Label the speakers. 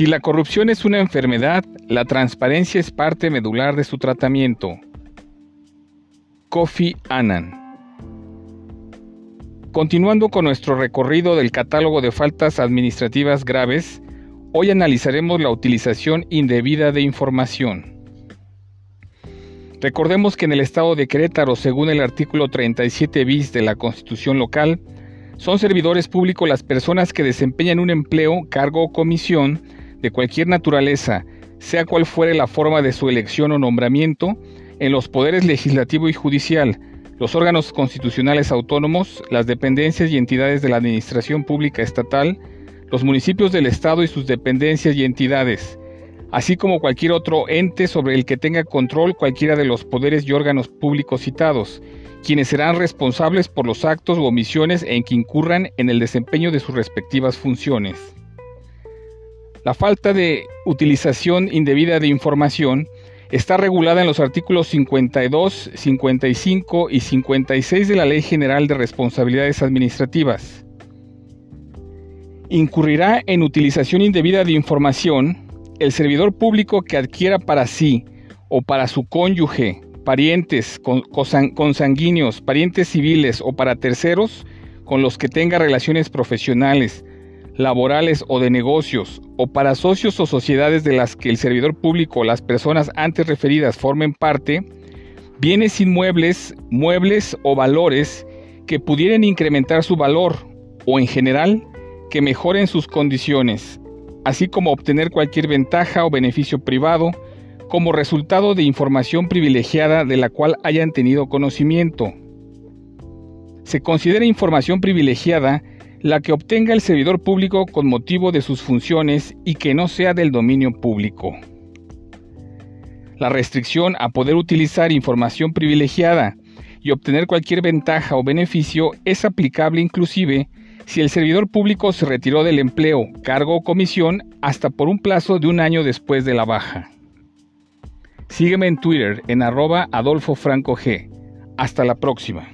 Speaker 1: Si la corrupción es una enfermedad, la transparencia es parte medular de su tratamiento. Kofi Annan. Continuando con nuestro recorrido del catálogo de faltas administrativas graves, hoy analizaremos la utilización indebida de información. Recordemos que en el estado de Querétaro, según el artículo 37 bis de la Constitución local, son servidores públicos las personas que desempeñan un empleo, cargo o comisión de cualquier naturaleza, sea cual fuere la forma de su elección o nombramiento, en los poderes legislativo y judicial, los órganos constitucionales autónomos, las dependencias y entidades de la Administración Pública Estatal, los municipios del Estado y sus dependencias y entidades, así como cualquier otro ente sobre el que tenga control cualquiera de los poderes y órganos públicos citados, quienes serán responsables por los actos u omisiones en que incurran en el desempeño de sus respectivas funciones. La falta de utilización indebida de información está regulada en los artículos 52, 55 y 56 de la Ley General de Responsabilidades Administrativas. Incurrirá en utilización indebida de información el servidor público que adquiera para sí o para su cónyuge, parientes, consanguíneos, parientes civiles o para terceros con los que tenga relaciones profesionales, laborales o de negocios, o para socios o sociedades de las que el servidor público o las personas antes referidas formen parte, bienes inmuebles, muebles o valores que pudieran incrementar su valor o en general que mejoren sus condiciones, así como obtener cualquier ventaja o beneficio privado como resultado de información privilegiada de la cual hayan tenido conocimiento. Se considera información privilegiada la que obtenga el servidor público con motivo de sus funciones y que no sea del dominio público. La restricción a poder utilizar información privilegiada y obtener cualquier ventaja o beneficio es aplicable inclusive si el servidor público se retiró del empleo, cargo o comisión hasta por un plazo de un año después de la baja. Sígueme en Twitter en arroba Adolfo Franco G. Hasta la próxima.